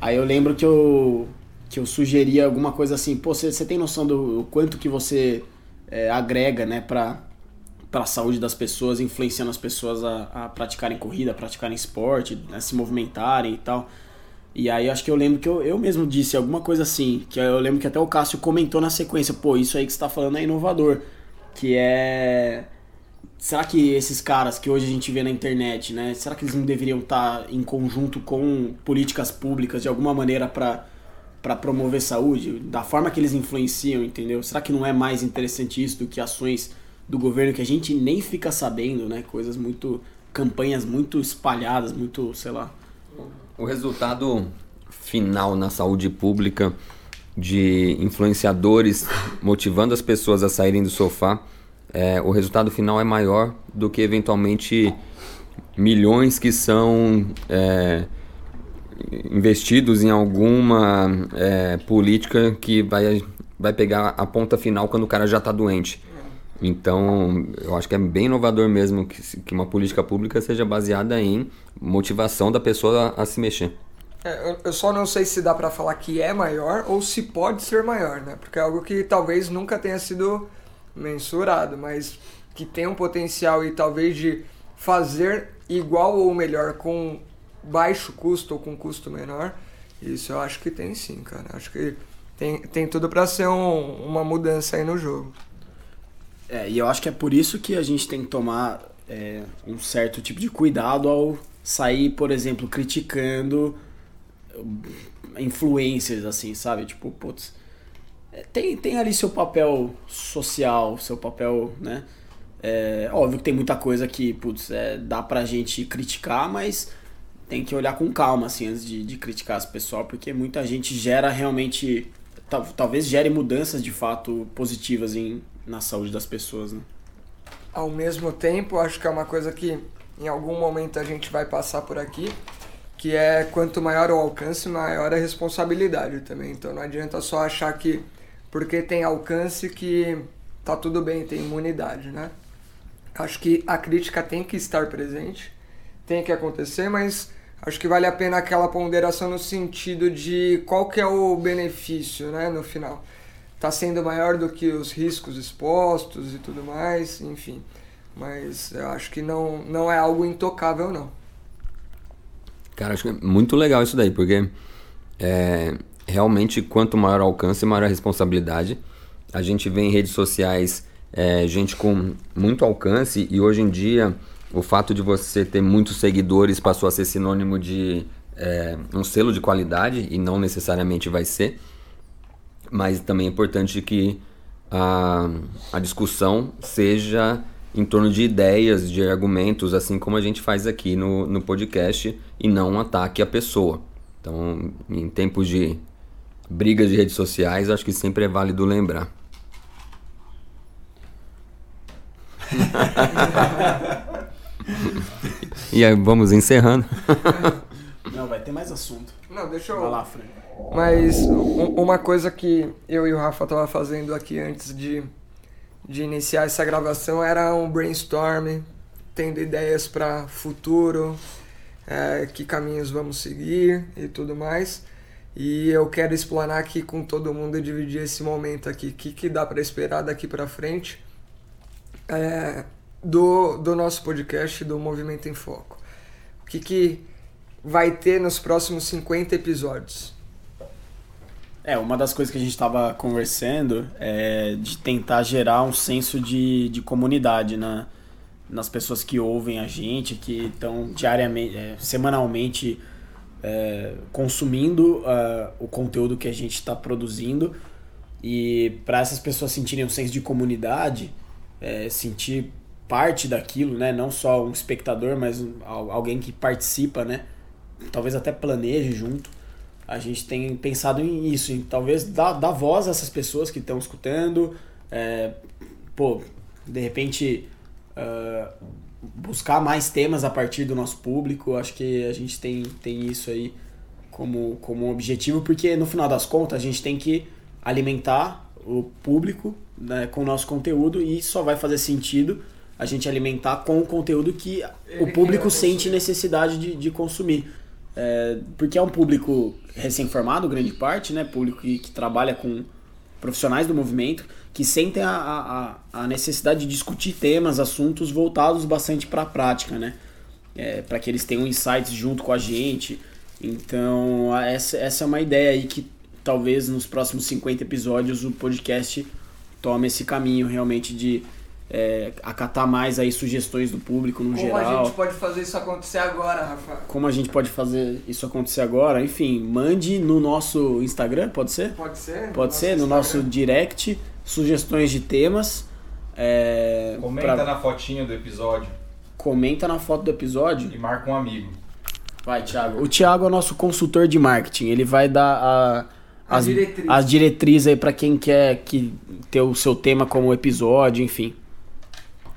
Aí eu lembro que eu, que eu sugeria alguma coisa assim, pô, você tem noção do quanto que você é, agrega, né, pra, pra saúde das pessoas, influenciando as pessoas a, a praticarem corrida, a praticarem esporte, a se movimentarem e tal. E aí acho que eu lembro que eu, eu mesmo disse alguma coisa assim, que eu lembro que até o Cássio comentou na sequência, pô, isso aí que você tá falando é inovador, que é será que esses caras que hoje a gente vê na internet, né, será que eles não deveriam estar tá em conjunto com políticas públicas de alguma maneira para para promover saúde, da forma que eles influenciam, entendeu? Será que não é mais interessante isso do que ações do governo que a gente nem fica sabendo, né? Coisas muito campanhas muito espalhadas, muito, sei lá. O resultado final na saúde pública de influenciadores motivando as pessoas a saírem do sofá, é, o resultado final é maior do que eventualmente milhões que são é, investidos em alguma é, política que vai, vai pegar a ponta final quando o cara já está doente. Então, eu acho que é bem inovador mesmo que, que uma política pública seja baseada em motivação da pessoa a, a se mexer. É, eu só não sei se dá para falar que é maior ou se pode ser maior, né? Porque é algo que talvez nunca tenha sido mensurado, mas que tem um potencial e talvez de fazer igual ou melhor com baixo custo ou com custo menor, isso eu acho que tem sim, cara. Acho que tem, tem tudo para ser um, uma mudança aí no jogo. É, e eu acho que é por isso que a gente tem que tomar é, um certo tipo de cuidado ao sair, por exemplo, criticando influencers, assim, sabe? Tipo, putz, é, tem, tem ali seu papel social, seu papel, né? É, óbvio que tem muita coisa que, putz, é, dá pra gente criticar, mas tem que olhar com calma, assim, antes de, de criticar esse pessoal, porque muita gente gera realmente. Tal, talvez gere mudanças de fato positivas em, na saúde das pessoas, né? Ao mesmo tempo, acho que é uma coisa que em algum momento a gente vai passar por aqui, que é quanto maior o alcance, maior a responsabilidade também. Então não adianta só achar que porque tem alcance que tá tudo bem, tem imunidade, né? Acho que a crítica tem que estar presente, tem que acontecer, mas acho que vale a pena aquela ponderação no sentido de qual que é o benefício, né, no final. Tá sendo maior do que os riscos expostos e tudo mais, enfim. Mas eu acho que não, não é algo intocável, não. Cara, acho que é muito legal isso daí, porque é, realmente quanto maior o alcance, maior a responsabilidade. A gente vê em redes sociais é, gente com muito alcance e hoje em dia o fato de você ter muitos seguidores passou a ser sinônimo de é, um selo de qualidade e não necessariamente vai ser. Mas também é importante que a, a discussão seja em torno de ideias, de argumentos, assim como a gente faz aqui no, no podcast, e não um ataque à pessoa. Então, em tempos de brigas de redes sociais, acho que sempre é válido lembrar. e aí, vamos encerrando. Não, vai ter mais assunto. Não, deixa eu. Vai lá, Fran. Mas um- uma coisa que eu e o Rafa tava fazendo aqui antes de, de iniciar essa gravação era um brainstorm, tendo ideias para futuro, é, que caminhos vamos seguir e tudo mais. E eu quero explanar aqui com todo mundo e dividir esse momento aqui, o que, que dá para esperar daqui para frente é, do, do nosso podcast do Movimento em Foco. O que, que vai ter nos próximos 50 episódios? É, uma das coisas que a gente estava conversando é de tentar gerar um senso de, de comunidade na, nas pessoas que ouvem a gente, que estão diariamente, é, semanalmente é, consumindo uh, o conteúdo que a gente está produzindo. E para essas pessoas sentirem um senso de comunidade, é, sentir parte daquilo, né? Não só um espectador, mas um, al- alguém que participa, né? Talvez até planeje junto. a gente tem pensado em isso, em talvez dar, dar voz a essas pessoas que estão escutando, é, pô, de repente uh, buscar mais temas a partir do nosso público. Acho que a gente tem, tem isso aí como, como objetivo, porque no final das contas a gente tem que alimentar o público né, com o nosso conteúdo e só vai fazer sentido a gente alimentar com o conteúdo que Ele o público sente necessidade de, de consumir. É, porque é um público recém-formado, grande parte, né? Público que, que, trabalha com profissionais do movimento, que sentem a, a, a necessidade de discutir temas, assuntos voltados bastante para a prática, né? É, para que eles tenham insights junto com a gente. Então, essa, essa é uma ideia aí que talvez nos próximos 50 episódios o podcast tome esse caminho realmente de é, acatar mais aí sugestões do público no Como geral. Como a gente pode fazer isso acontecer agora, Rafa? Como a gente pode fazer isso acontecer agora? Enfim, mande no nosso Instagram, pode ser? Pode ser. Pode no ser, no nosso direct, sugestões de temas. É, Comenta pra... na fotinha do episódio. Comenta na foto do episódio. E marca um amigo. Vai, Thiago. O Thiago é o nosso consultor de marketing. Ele vai dar a, as, diretriz. as diretrizes aí para quem quer que ter o seu tema como episódio, enfim.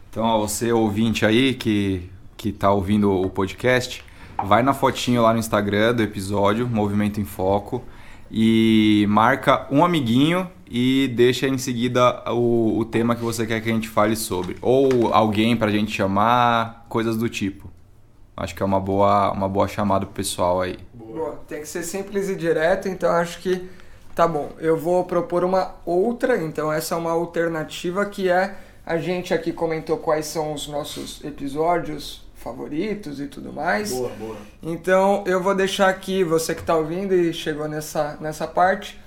Então, ó, você ouvinte aí que, que tá ouvindo o podcast, vai na fotinho lá no Instagram do episódio, Movimento em Foco, e marca um amiguinho e deixa em seguida o, o tema que você quer que a gente fale sobre. Ou alguém pra gente chamar, coisas do tipo. Acho que é uma boa, uma boa chamada pro pessoal aí. Boa. Tem que ser simples e direto, então acho que tá bom. Eu vou propor uma outra, então essa é uma alternativa que é a gente aqui comentou quais são os nossos episódios favoritos e tudo mais. Boa, boa. Então eu vou deixar aqui, você que está ouvindo e chegou nessa, nessa parte,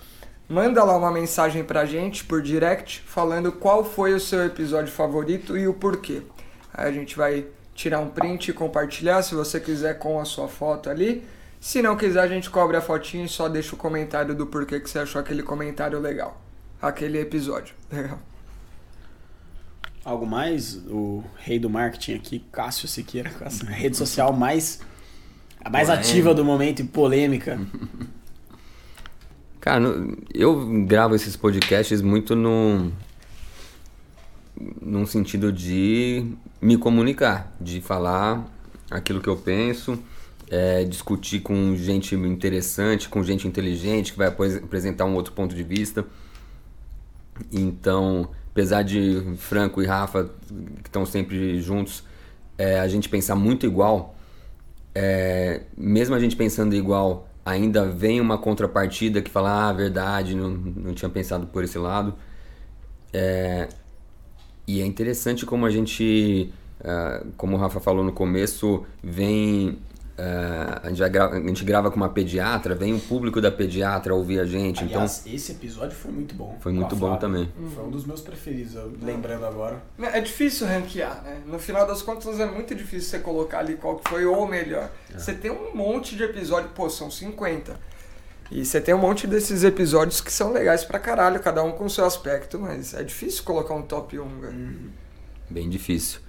manda lá uma mensagem pra gente por direct falando qual foi o seu episódio favorito e o porquê. Aí a gente vai tirar um print e compartilhar se você quiser com a sua foto ali. Se não quiser, a gente cobre a fotinha e só deixa o comentário do porquê que você achou aquele comentário legal. Aquele episódio. Legal. Algo mais? O rei do marketing aqui, Cássio Siqueira, a rede social mais, a mais ativa do momento e polêmica. Cara, eu gravo esses podcasts muito no num sentido de me comunicar, de falar aquilo que eu penso, é, discutir com gente interessante, com gente inteligente que vai apresentar um outro ponto de vista. Então, apesar de Franco e Rafa, que estão sempre juntos, é, a gente pensar muito igual, é, mesmo a gente pensando igual, ainda vem uma contrapartida que fala, ah, verdade, não, não tinha pensado por esse lado. É, e é interessante como a gente, uh, como o Rafa falou no começo, vem Uh, a, gente grava, a, gente grava, com uma pediatra, vem um público da pediatra ouvir a gente. Aliás, então, esse episódio foi muito bom. Foi muito bom também. Foi um dos meus preferidos, lembrando agora. É difícil ranquear, né? No final das contas é muito difícil você colocar ali qual que foi o melhor. É. Você tem um monte de episódios, pô, são 50. E você tem um monte desses episódios que são legais pra caralho, cada um com o seu aspecto, mas é difícil colocar um top 1, velho. Uhum. Bem difícil.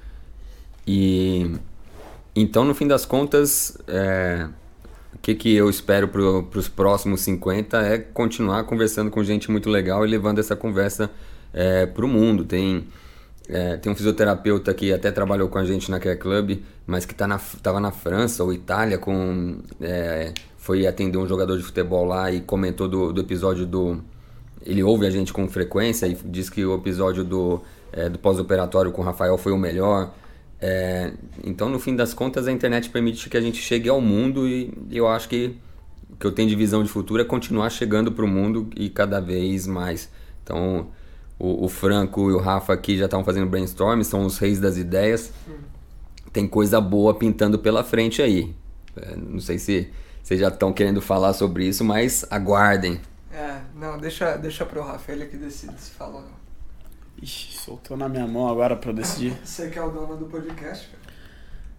E então, no fim das contas, é, o que, que eu espero para os próximos 50 é continuar conversando com gente muito legal e levando essa conversa é, para o mundo. Tem, é, tem um fisioterapeuta que até trabalhou com a gente na Care Club, mas que tá na, na França ou Itália com é, foi atender um jogador de futebol lá e comentou do, do episódio do ele ouve a gente com frequência e diz que o episódio do, é, do pós-operatório com o Rafael foi o melhor. É, então, no fim das contas, a internet permite que a gente chegue ao mundo e eu acho que o que eu tenho de visão de futuro é continuar chegando para o mundo e cada vez mais. Então, o, o Franco e o Rafa aqui já estão fazendo brainstorm, são os reis das ideias. Tem coisa boa pintando pela frente aí. É, não sei se vocês já estão querendo falar sobre isso, mas aguardem. É, não, deixa, deixa pro Rafa, ele que decide se fala ou não. Ixi, soltou na minha mão agora pra eu decidir. Você que é o dono do podcast, cara.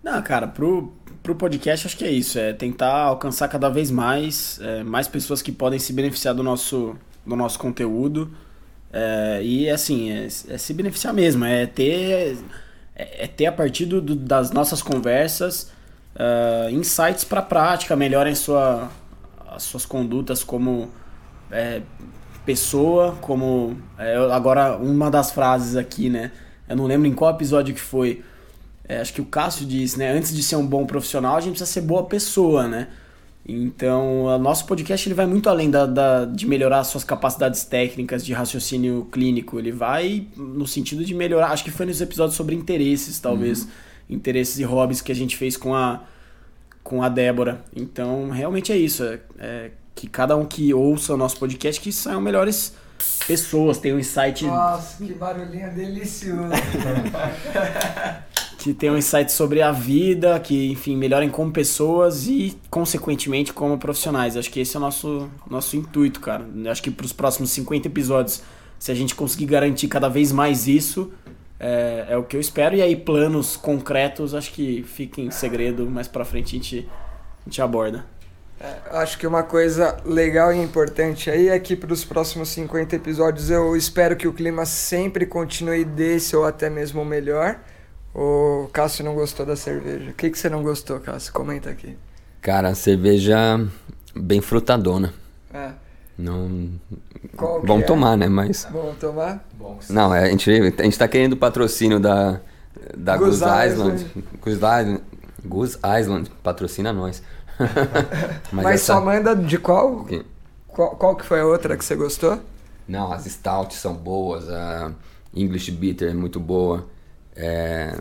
Não, cara, pro, pro podcast acho que é isso. É tentar alcançar cada vez mais, é, mais pessoas que podem se beneficiar do nosso, do nosso conteúdo. É, e assim, é, é, se beneficiar mesmo, é ter, é, é ter a partir do, das nossas conversas uh, insights para prática, melhorem sua, as suas condutas como é, pessoa, como. é, agora, uma das frases aqui, né? Eu não lembro em qual episódio que foi. É, acho que o Cássio disse, né? Antes de ser um bom profissional, a gente precisa ser boa pessoa, né? Então, o nosso podcast ele vai muito além da, da- de melhorar as suas capacidades técnicas de raciocínio clínico. Ele vai no sentido de melhorar. Acho que foi nos episódios sobre interesses, talvez. Interesses e hobbies que a gente fez com a, com a Débora. Então, realmente é isso. É, é que cada um que ouça o nosso podcast que saiam melhores pessoas, tenham um insight Nossa, que barulhinho delicioso. que tenham insight sobre a vida, que, enfim, melhorem como pessoas e, consequentemente, como profissionais. Acho que esse é o nosso, nosso intuito, cara. Acho que para os próximos 50 episódios, se a gente conseguir garantir cada vez mais isso, é, é o que eu espero. E aí, planos concretos, acho que fica em segredo, mais pra frente a gente, a gente aborda. É, acho que uma coisa legal e importante aí é que para os próximos 50 episódios eu espero que o clima sempre continue desse ou até mesmo melhor. O Cássio não gostou da cerveja. O que, que você não gostou, Cássio? Comenta aqui. Cara, cerveja bem frutadona. É. Não. Vamos é? tomar, né? Mas. Vamos tomar? Bom, Não, é, a gente, a gente tá querendo o patrocínio da, da Goose Goose Island. Island. Goose Island. Goose Island patrocina nós. Mas, essa- só manda de qual? Qual? Qual que foi a outra que você gostou? Não, as stouts são boas, a English Bitter é muito boa, é,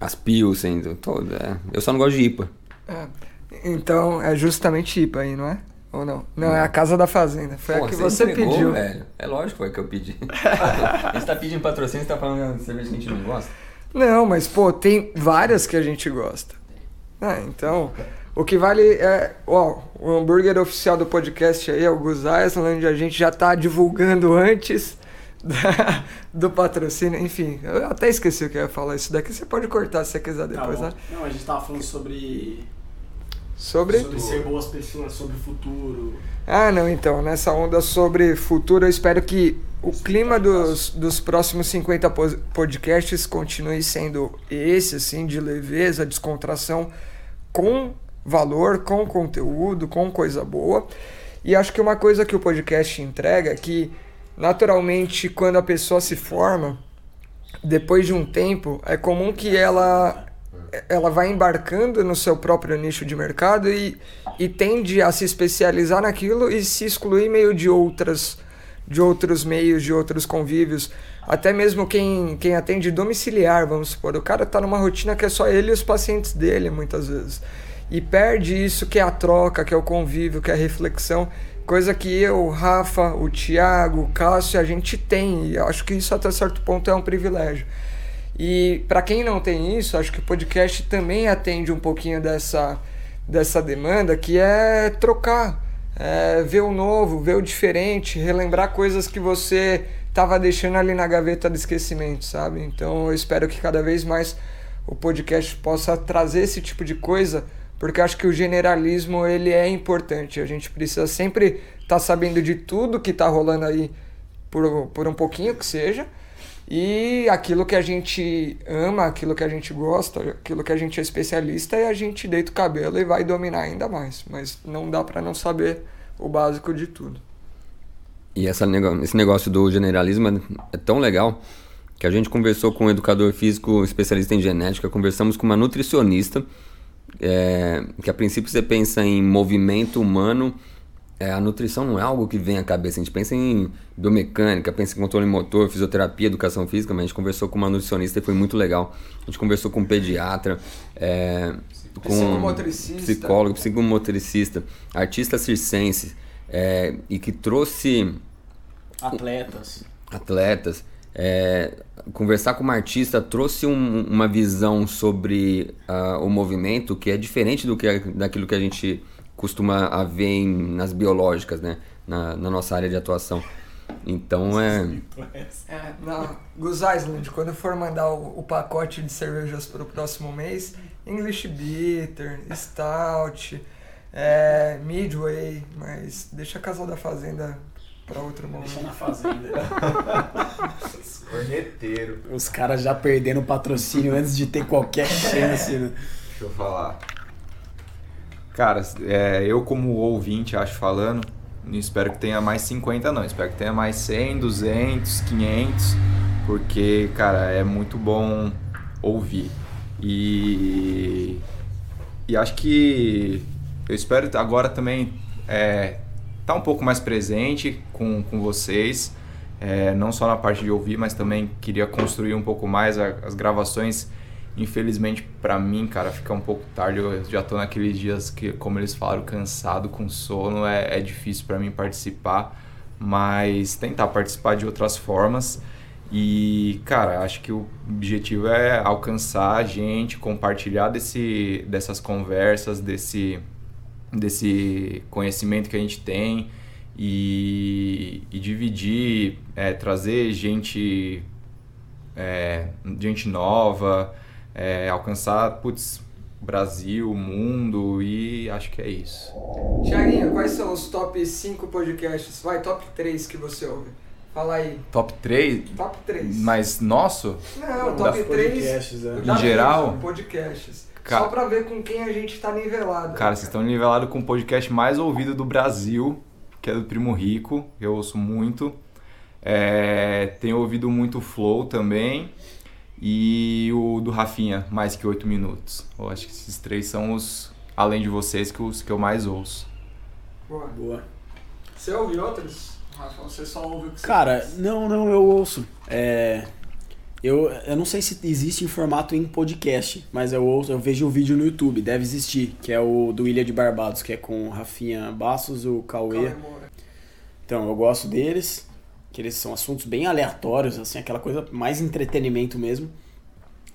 as Pilsen, todo, é. eu só não gosto de IPA. É. Então é justamente IPA aí, não é? Ou não? Não, é a Casa da Fazenda. Foi a que você entregou, pediu. velho. É lógico que foi que eu pedi. a gente tá pedindo patrocínio e tá falando de cerveja que a gente não gosta. Não, mas pô, tem várias que a gente gosta. Ah, então, o que vale é, ó, o hambúrguer oficial do podcast aí é o Goose Island, a gente já tá divulgando antes da- do patrocínio, enfim, eu até esqueci o que eu ia falar, isso daqui você pode cortar se você quiser depois, né? Não, a gente tava falando sobre, Sobre... sobre ser boas pessoas, sobre o futuro. Ah, não, então, nessa onda sobre futuro, eu espero que o clima dos, dos próximos 50 pos- podcasts continue sendo esse, assim, de leveza, descontração, com valor, com conteúdo, com coisa boa. E acho que uma coisa que o podcast entrega é que, naturalmente, quando a pessoa se forma, depois de um tempo, é comum que ela ela vai embarcando no seu próprio nicho de mercado e, e tende a se especializar naquilo e se excluir meio de outras de outros meios, de outros convívios, até mesmo quem, quem atende domiciliar, vamos supor, o cara tá numa rotina que é só ele e os pacientes dele, muitas vezes. E perde isso que é a troca, que é o convívio, que é a reflexão, coisa que eu, o Rafa, o Thiago, o Cássio, a gente tem, e acho que isso até certo ponto é um privilégio. E para quem não tem isso, acho que o podcast também atende um pouquinho dessa, dessa demanda, que é trocar, é ver o novo, ver o diferente, relembrar coisas que você estava deixando ali na gaveta do esquecimento, sabe? Então eu espero que cada vez mais o podcast possa trazer esse tipo de coisa, porque acho que o generalismo ele é importante. A gente precisa sempre estar sabendo de tudo que está rolando aí por, por um pouquinho que seja. E aquilo que a gente ama, aquilo que a gente gosta, aquilo que a gente é especialista, e a gente deita o cabelo e vai dominar ainda mais. Mas não dá para não saber o básico de tudo. E essa esse negócio do generalismo é- é tão legal que a gente conversou com um educador físico especialista em genética, conversamos com uma nutricionista, é, que a princípio você pensa em movimento humano, é, a nutrição não é algo que vem à cabeça, a gente pensa em biomecânica, pensa em controle motor, fisioterapia, educação física, mas a gente conversou com uma nutricionista e foi muito legal. A gente conversou com um pediatra, é, com Psicomotricista. psicólogo, psicomotricista, artista circense, é, e que trouxe Atletas. atletas. É, conversar com uma artista trouxe um- uma visão sobre ah, o movimento que é diferente do que daquilo que a gente costuma a ver em- nas biológicas, né? Na, na nossa área de atuação. Então é. É, na Goose Island, quando for mandar o, o pacote de cervejas para o próximo mês, English Bitter, Stout, é, Midway, mas deixa a Casal da Fazenda para outro Deixa momento. na fazenda. Corneteiro. Os caras já perdendo o patrocínio antes de ter qualquer chance. né? Deixa eu falar. Cara, é, eu como ouvinte, acho, falando, não espero que tenha mais 50 não, espero que tenha mais 100, 200, 500, porque, cara, é muito bom ouvir. E, e acho que eu espero agora também é, estar tá um pouco mais presente com, com vocês, é, não só na parte de ouvir, mas também queria construir um pouco mais as gravações Infelizmente, para mim, cara, fica um pouco tarde. Eu já tô naqueles dias que, como eles falaram, cansado, com sono. É, é difícil para mim participar, mas tentar participar de outras formas. E, cara, acho que o objetivo é alcançar a gente, compartilhar desse, dessas conversas, desse, desse conhecimento que a gente tem e, e dividir, é, trazer gente, é, gente nova é, alcançar, putz, Brasil, mundo e acho que é isso. Tiaguinho, quais são os top 5 podcasts? Vai, top 3 que você ouve. Fala aí. Top 3? Top 3. Mas nosso? Não, top 3 podcasts, é. em geral? Podcasts. Ca... Só pra ver com quem a gente tá nivelado. Cara, vocês estão nivelados com o podcast mais ouvido do Brasil, que é do Primo Rico, eu ouço muito. É, tenho ouvido muito Flow também e o do Rafinha, mais que 8 minutos. Eu acho que esses três são os, além de vocês, que, os que eu mais ouço. Boa. Boa. Você ouve outros? Rafa, você só ouve o que você Cara, faz? não, não, eu ouço. É, eu, eu não sei se existe em formato em podcast, mas eu ouço, eu vejo o um vídeo no YouTube, deve existir, que é o do Ilha de Barbados, que é com o Rafinha Bassos, o Cauê. Então, eu gosto deles que eles são assuntos bem aleatórios, assim, aquela coisa mais entretenimento mesmo.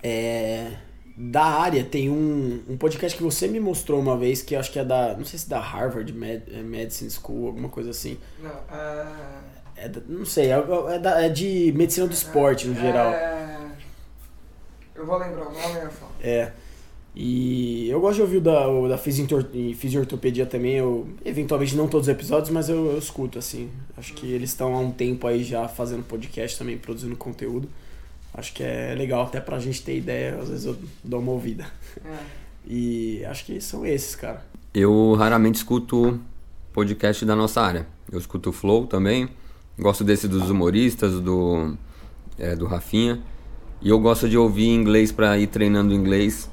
É, da área tem um, um podcast que você me mostrou uma vez, que acho que é da, não sei se é da Harvard Med, é Medicine School, alguma coisa assim. Não, uh... é não sei, é, é, da, é, de medicina do esporte no geral. Eu vou lembrar o nome e eu falo. É. E eu gosto de ouvir o da, o da fisiortopedia também. Eu, eventualmente não todos os episódios, mas eu, eu escuto, assim. Acho que eles estão há um tempo aí já fazendo podcast também, produzindo conteúdo. Acho que é legal até pra gente ter ideia, às vezes eu dou uma ouvida. É. E acho que são esses, cara. Eu raramente escuto podcast da nossa área. Eu escuto o Flow também. Gosto desse dos humoristas, do, é, do Rafinha. E eu gosto de ouvir inglês para ir treinando inglês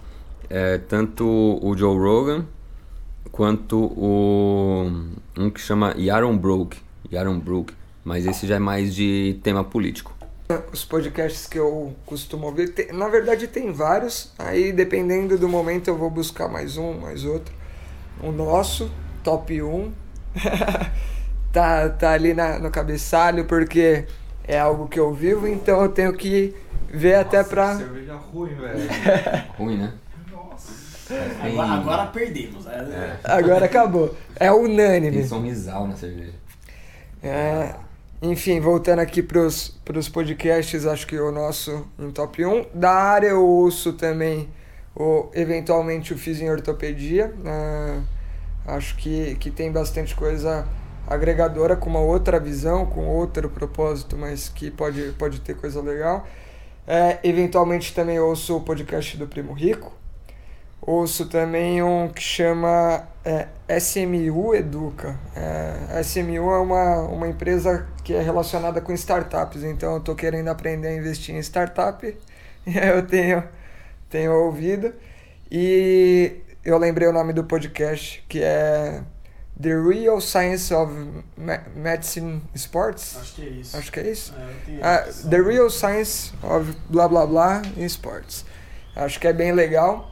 é, tanto o Joe Rogan quanto o um que chama Yaron Brook, Yaron Brook, mas esse já é mais de tema político. Os podcasts que eu costumo ouvir, tem, na verdade tem vários, aí dependendo do momento eu vou buscar mais um, mais outro. O nosso, top 1, tá, tá ali na, no cabeçalho porque é algo que eu vivo, então eu tenho que ver Nossa, até pra. Cerveja ruim, velho. ruim, né? Agora, agora perdemos. É. é. Agora acabou. É unânime. Tem sorrisal na cerveja. É, enfim, voltando aqui pros, pros podcasts, acho que o nosso em top 1. Da área eu ouço também, o, eventualmente, o Fiz em Ortopedia. É, acho que, que tem bastante coisa agregadora com uma outra visão, com outro propósito, mas que pode, pode ter coisa legal. É, eventualmente também ouço o podcast do Primo Rico, Ouço também um que chama é, SMU Educa. É, SMU é uma, uma empresa que é relacionada com startups, então eu estou querendo aprender a investir em startup e eu tenho, tenho ouvido. E eu lembrei o nome do podcast que é The Real Science of Medicine Sports. Acho que é isso. Acho que é isso. É, uh, The Real Science of blá blá blá in Sports. Acho que é bem legal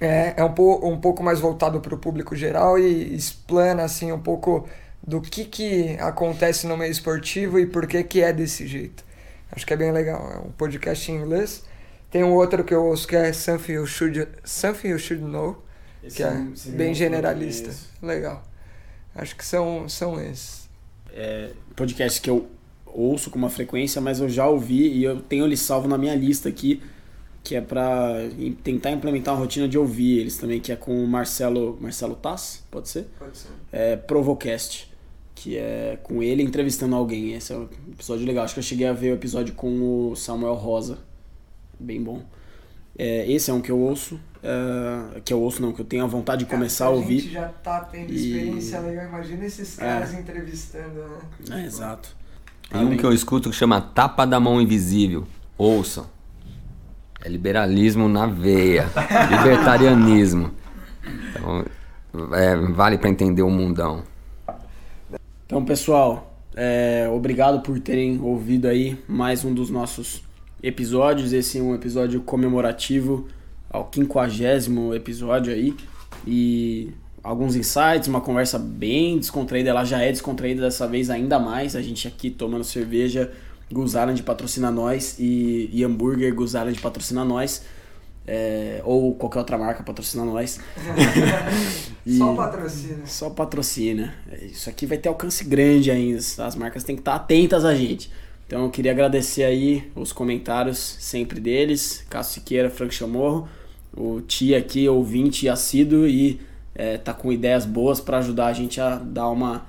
é, é um, po, um pouco mais voltado para o público geral e explana assim um pouco do que, que acontece no meio esportivo e por que, que é desse jeito. Acho que é bem legal. É um podcast em inglês. Tem um outro que eu ouço que é Something You Should, Something you should Know, Esse que é bem generalista. Legal. Acho que são, são esses. É, podcast que eu ouço com uma frequência, mas eu já ouvi e eu tenho ele salvo na minha lista aqui que é para tentar implementar uma rotina de ouvir eles também, que é com o Marcelo, Marcelo Tass, pode ser? Pode ser. É Provocast, que é com ele entrevistando alguém. Esse é um episódio legal. Acho que eu cheguei a ver o episódio com o Samuel Rosa. Bem bom. É, esse é um que eu ouço. é, que eu ouço não, que eu tenho a vontade de começar a A ouvir. gente já tá tendo E- experiência legal. Imagina esses É. caras entrevistando, né? É, exato. Tem um que eu escuto que chama Tapa da Mão Invisível. Ouçam. É liberalismo na veia. Libertarianismo. Então, é, vale pra entender o mundão. Então, pessoal, é, obrigado por terem ouvido aí mais um dos nossos episódios. Esse é um episódio comemorativo ao quinquagésimo episódio aí. E alguns insights, uma conversa bem descontraída. Ela já é descontraída dessa vez ainda mais. A gente aqui tomando cerveja, Guzarand patrocina nós e, e hambúrguer Guzarand patrocina nós. É, ou qualquer outra marca patrocina nós. Só patrocínio. só patrocina. Isso aqui vai ter alcance grande ainda. As marcas têm que estar atentas a gente. Então eu queria agradecer aí os comentários sempre deles. Cássio Siqueira, Franco Chamorro. O Tia aqui, ouvinte assíduo e é, tá com ideias boas para ajudar a gente a dar uma,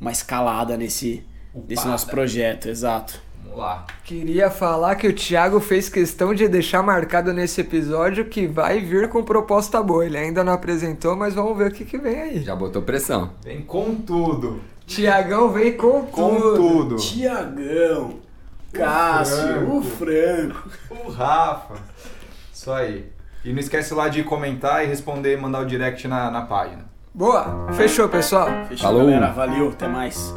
uma escalada nesse, nesse nosso projeto. Exato. Vamos lá. Queria falar que o Thiago fez questão de deixar marcado nesse episódio que vai vir com proposta boa. Ele ainda não apresentou, mas vamos ver o que, que vem aí. Já botou pressão. Vem com tudo. Tiagão vem com, Com tudo. tudo. Tiagão, Cássio, o Franco. O Rafa. Isso aí. E não esquece lá de comentar e responder, mandar o direct na, na página. Boa, fechou, pessoal. Fechou, Falou. galera. Valeu, até mais.